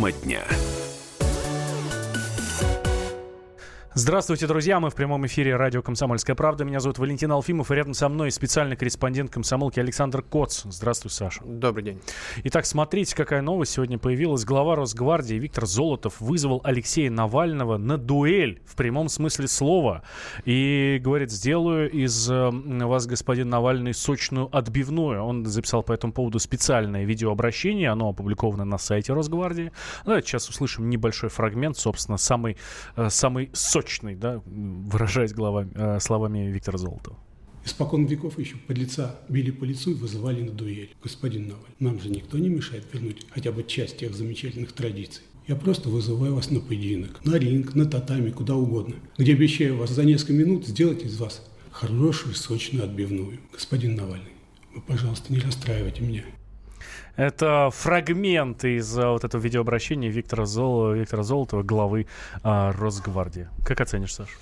Тема дня. Здравствуйте, друзья. Мы в прямом эфире радио «Комсомольская правда». Меня зовут Валентин Алфимов, и рядом со мной специальный корреспондент комсомолки Александр Коц. Здравствуй, Саша. Добрый день. Итак, смотрите, какая новость сегодня появилась. Глава Росгвардии Виктор Золотов вызвал Алексея Навального на дуэль в прямом смысле слова. И говорит, сделаю из вас, господин Навальный, сочную отбивную. Он записал по этому поводу специальное видеообращение. Оно опубликовано на сайте Росгвардии. Давайте сейчас услышим небольшой фрагмент, собственно, самый, э, самый сочный сочный, да, выражаясь головами, э, словами Виктора Золотова. Испокон веков еще подлеца били по лицу и вызывали на дуэль. Господин Наваль, нам же никто не мешает вернуть хотя бы часть тех замечательных традиций. Я просто вызываю вас на поединок, на ринг, на татами, куда угодно, где обещаю вас за несколько минут сделать из вас хорошую сочную отбивную. Господин Навальный, вы, пожалуйста, не расстраивайте меня. Это фрагмент из а, вот этого видеообращения Виктора, Зол... Виктора Золотова, главы а, Росгвардии. Как оценишь, Саша?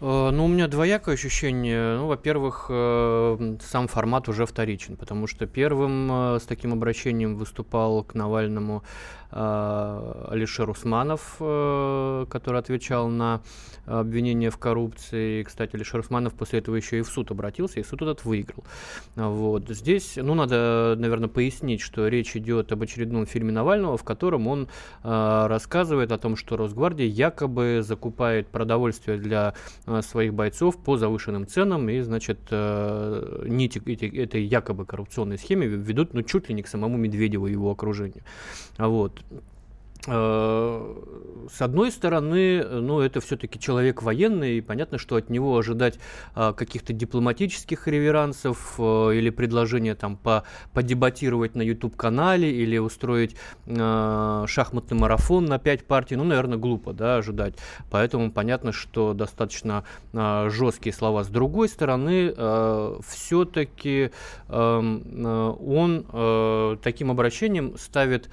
Э, ну, у меня двоякое ощущение. Ну, во-первых, э, сам формат уже вторичен, потому что первым э, с таким обращением выступал к Навальному Алишер Усманов, который отвечал на обвинения в коррупции. Кстати, Алишер Усманов после этого еще и в суд обратился, и суд этот выиграл. Вот. Здесь, ну, надо, наверное, пояснить, что речь идет об очередном фильме Навального, в котором он рассказывает о том, что Росгвардия якобы закупает продовольствие для своих бойцов по завышенным ценам и, значит, э, нити эти, этой якобы коррупционной схеме ведут, ну, чуть ли не к самому Медведеву и его окружению. Вот. Э, с одной стороны, ну, это все-таки человек военный, и понятно, что от него ожидать а, каких-то дипломатических реверансов а, или предложения там по, подебатировать на YouTube-канале или устроить а, шахматный марафон на пять партий, ну, наверное, глупо, да, ожидать. Поэтому понятно, что достаточно а, жесткие слова. С другой стороны, а, все-таки а, он таким обращением ставит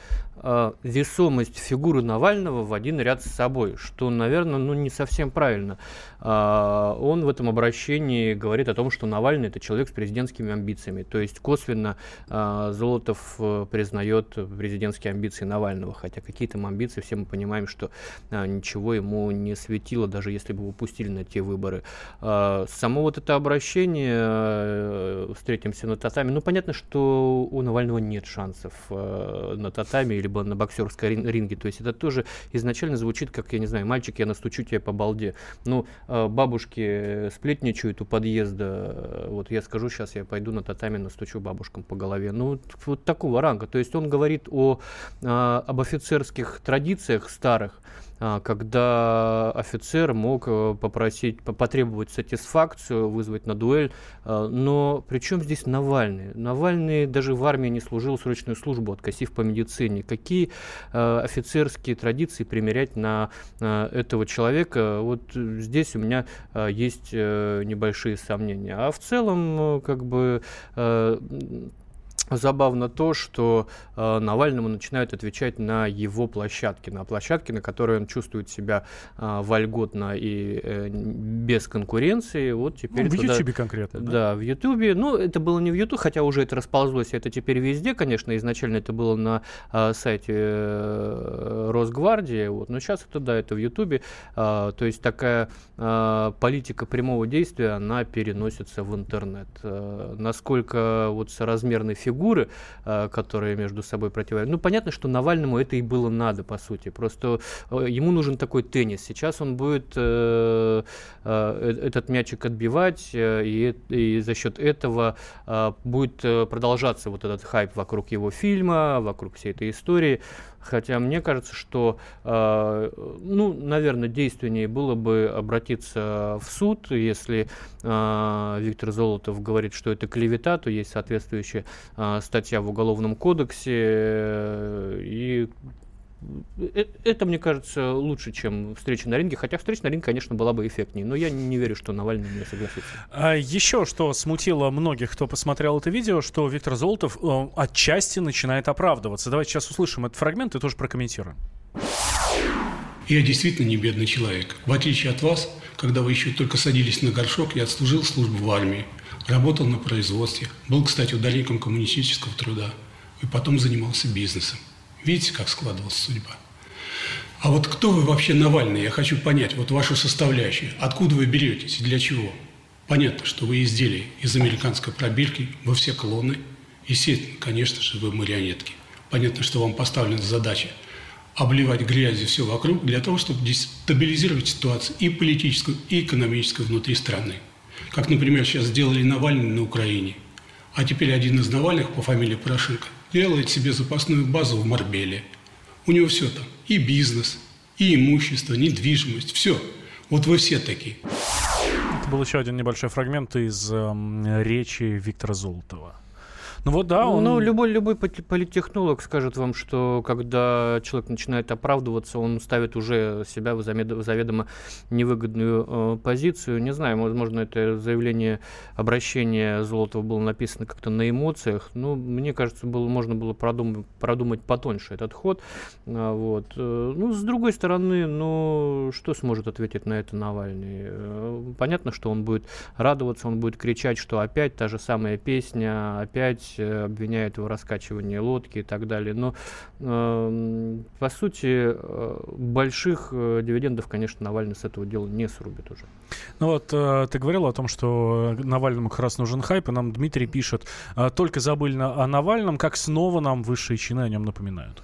весомость фигуры Навального в один ряд с собой, что, наверное, ну, не совсем правильно. А, он в этом обращении говорит о том, что Навальный это человек с президентскими амбициями. То есть косвенно а, Золотов э, признает президентские амбиции Навального, хотя какие там амбиции, все мы понимаем, что а, ничего ему не светило, даже если бы его на те выборы. Само вот это обращение, э, встретимся на татами, ну понятно, что у Навального нет шансов э, на татами либо на боксерской ринге, то есть это тоже изначально звучит как, я не знаю, мальчик, я настучу тебе по балде. Ну, Э, бабушки сплетничают у подъезда, вот я скажу сейчас, я пойду на татами настучу бабушкам по голове. Ну, вот такого ранга. То есть он говорит о, э, об офицерских традициях старых, когда офицер мог э, попросить, потребовать сатисфакцию, вызвать на дуэль. А, но при чем здесь Навальный? Навальный даже в армии не служил срочную службу, откосив по медицине. Какие э, офицерские традиции примерять на э, этого человека? Вот здесь у меня есть небольшие сомнения. А в целом, как бы Забавно то, что э, Навальному начинают отвечать на его площадке, на площадке, на которой он чувствует себя э, вольготно и э, без конкуренции. Вот теперь ну, в Ютубе конкретно. Да? да, в Ютубе. Ну, это было не в Ютубе, хотя уже это расползлось, это теперь везде, конечно. Изначально это было на э, сайте э, Росгвардии, вот, но сейчас это да, это в Ютубе. Э, то есть такая э, политика прямого действия, она переносится в интернет. Э, насколько вот соразмерный фигуры, э, которые между собой противоречат. Ну, понятно, что Навальному это и было надо, по сути. Просто э, ему нужен такой теннис. Сейчас он будет э, этот мячик отбивать, и, и за счет этого будет продолжаться вот этот хайп вокруг его фильма, вокруг всей этой истории. Хотя мне кажется, что, э, ну, наверное, действеннее было бы обратиться в суд, если э, Виктор Золотов говорит, что это клевета, то есть соответствующая э, статья в Уголовном кодексе, э, и это, мне кажется, лучше, чем встреча на ринге. Хотя встреча на ринге, конечно, была бы эффектнее. Но я не верю, что Навальный не согласится. А еще что смутило многих, кто посмотрел это видео, что Виктор Золотов э, отчасти начинает оправдываться. Давайте сейчас услышим этот фрагмент и тоже прокомментируем. Я действительно не бедный человек. В отличие от вас, когда вы еще только садились на горшок, я отслужил службу в армии, работал на производстве, был, кстати, удаленником коммунистического труда и потом занимался бизнесом. Видите, как складывалась судьба? А вот кто вы вообще Навальный? Я хочу понять, вот вашу составляющую. Откуда вы беретесь и для чего? Понятно, что вы изделие из американской пробирки, вы все клоны. Естественно, конечно же, вы марионетки. Понятно, что вам поставлена задача обливать грязью все вокруг для того, чтобы дестабилизировать ситуацию и политическую, и экономическую внутри страны. Как, например, сейчас сделали Навальный на Украине. А теперь один из Навальных по фамилии Порошенко делает себе запасную базу в Марбеле. У него все там. И бизнес, и имущество, недвижимость. Все. Вот вы все такие. Это был еще один небольшой фрагмент из э, речи Виктора Золотова. Ну вот да, он... Ну, любой, любой политтехнолог скажет вам, что когда человек начинает оправдываться, он ставит уже себя в заведомо невыгодную э, позицию. Не знаю, возможно, это заявление, обращение Золотого было написано как-то на эмоциях. Ну, мне кажется, было, можно было продумать, продумать потоньше этот ход. А, вот. Э, ну, с другой стороны, ну, что сможет ответить на это Навальный? Э, понятно, что он будет радоваться, он будет кричать, что опять та же самая песня, опять здесь э, обвиняют его в раскачивании лодки и так далее. Но, э, по сути, э, больших э, дивидендов, конечно, Навальный с этого дела не срубит уже. Ну вот, ты говорил о том, что Навальному как раз нужен хайп, и нам Дмитрий пишет, э, только забыли о Навальном, как снова нам высшие чины о нем напоминают.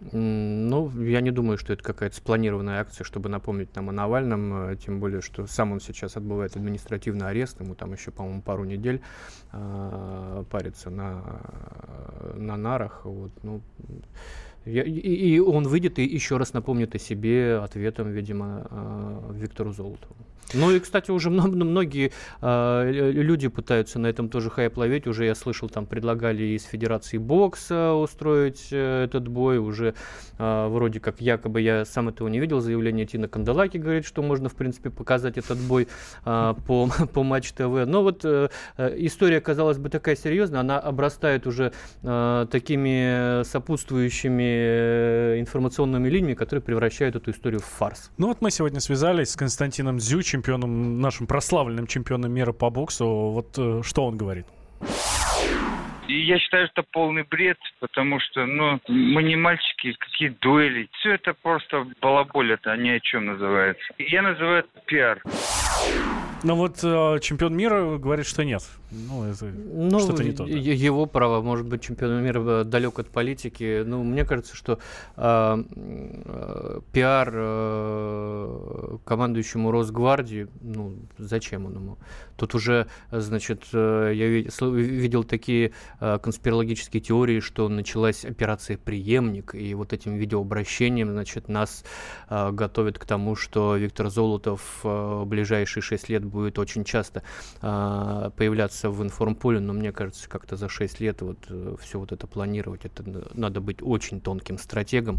Ну, я не думаю, что это какая-то спланированная акция, чтобы напомнить нам о Навальном, э, тем более, что сам он сейчас отбывает административный арест, ему там еще, по-моему, пару недель э, парится на, на нарах. Вот, ну, я, и, и он выйдет и еще раз напомнит о себе ответом, видимо, э, Виктору Золотову. Ну и, кстати, уже многие э, люди пытаются на этом тоже хайп ловить. Уже я слышал, там предлагали из Федерации бокса устроить э, этот бой. Уже э, вроде как якобы я сам этого не видел. Заявление Тина Канделаки говорит, что можно, в принципе, показать этот бой э, по, по Матч ТВ. Но вот э, история, казалось бы, такая серьезная. Она обрастает уже э, такими сопутствующими информационными линиями, которые превращают эту историю в фарс. Ну вот мы сегодня связались с Константином Зючем чемпионом, нашим прославленным чемпионом мира по боксу. Вот э, что он говорит? Я считаю, что полный бред, потому что, ну, мы не мальчики, какие дуэли. Все это просто балаболь, это ни о чем называется. Я называю это пиар. Ну вот э, чемпион мира говорит, что нет. Ну, это ну, что-то не то. Да. Его право, может быть, чемпион мира далек от политики. Ну, мне кажется, что э, э, пиар э, командующему Росгвардии, ну, зачем он ему? Тут уже, значит, э, я видел такие э, конспирологические теории, что началась операция «Преемник», и вот этим видеообращением, значит, нас э, готовят к тому, что Виктор Золотов в ближайшие шесть лет будет очень часто появляться в информполе, но мне кажется, как-то за шесть лет вот все вот это планировать, это надо быть очень тонким стратегом,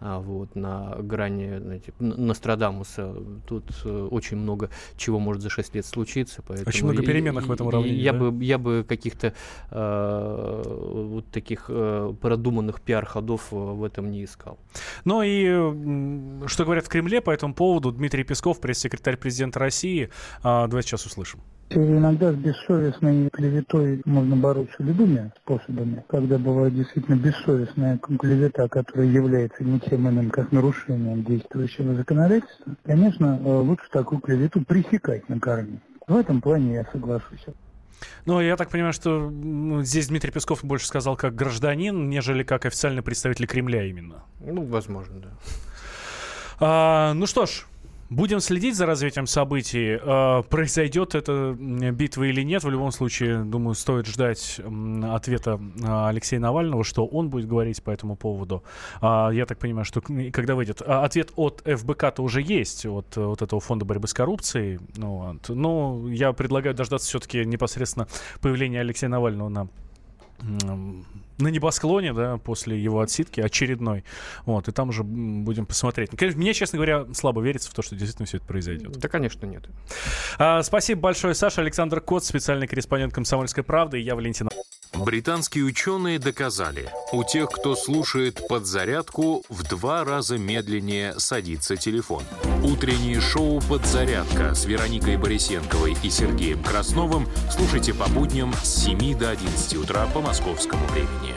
вот, на грани, знаете, Нострадамуса. Тут очень много чего может за шесть лет случиться, поэтому Поэтому Очень много переменных в этом уравнении. Я, да? бы, я бы каких-то э, вот таких э, продуманных пиар-ходов э, в этом не искал. Ну и что говорят в Кремле по этому поводу Дмитрий Песков, пресс-секретарь президента России. Э, давайте сейчас услышим. Иногда с бессовестной клеветой можно бороться любыми способами. Когда бывает действительно бессовестная клевета, которая является ничем иным, как нарушением действующего законодательства, конечно, э, лучше такую клевету пресекать на корне. В этом плане я соглашусь. Ну, я так понимаю, что здесь Дмитрий Песков больше сказал как гражданин, нежели как официальный представитель Кремля именно. Ну, возможно, да. А, ну что ж, Будем следить за развитием событий. Э, произойдет эта битва или нет. В любом случае, думаю, стоит ждать ответа а, Алексея Навального, что он будет говорить по этому поводу. А, я так понимаю, что когда выйдет... А, ответ от ФБК-то уже есть, от вот этого фонда борьбы с коррупцией. Ну, вот. Но я предлагаю дождаться все-таки непосредственно появления Алексея Навального на на небосклоне, да, после его отсидки очередной. Вот, и там уже будем посмотреть. Конечно, мне, честно говоря, слабо верится в то, что действительно все это произойдет. Да, конечно, нет. А, спасибо большое, Саша. Александр Кот, специальный корреспондент «Комсомольской правды», и я Валентин. Британские ученые доказали, у тех, кто слушает подзарядку, в два раза медленнее садится телефон. Утреннее шоу «Подзарядка» с Вероникой Борисенковой и Сергеем Красновым слушайте по будням с 7 до 11 утра по московскому времени.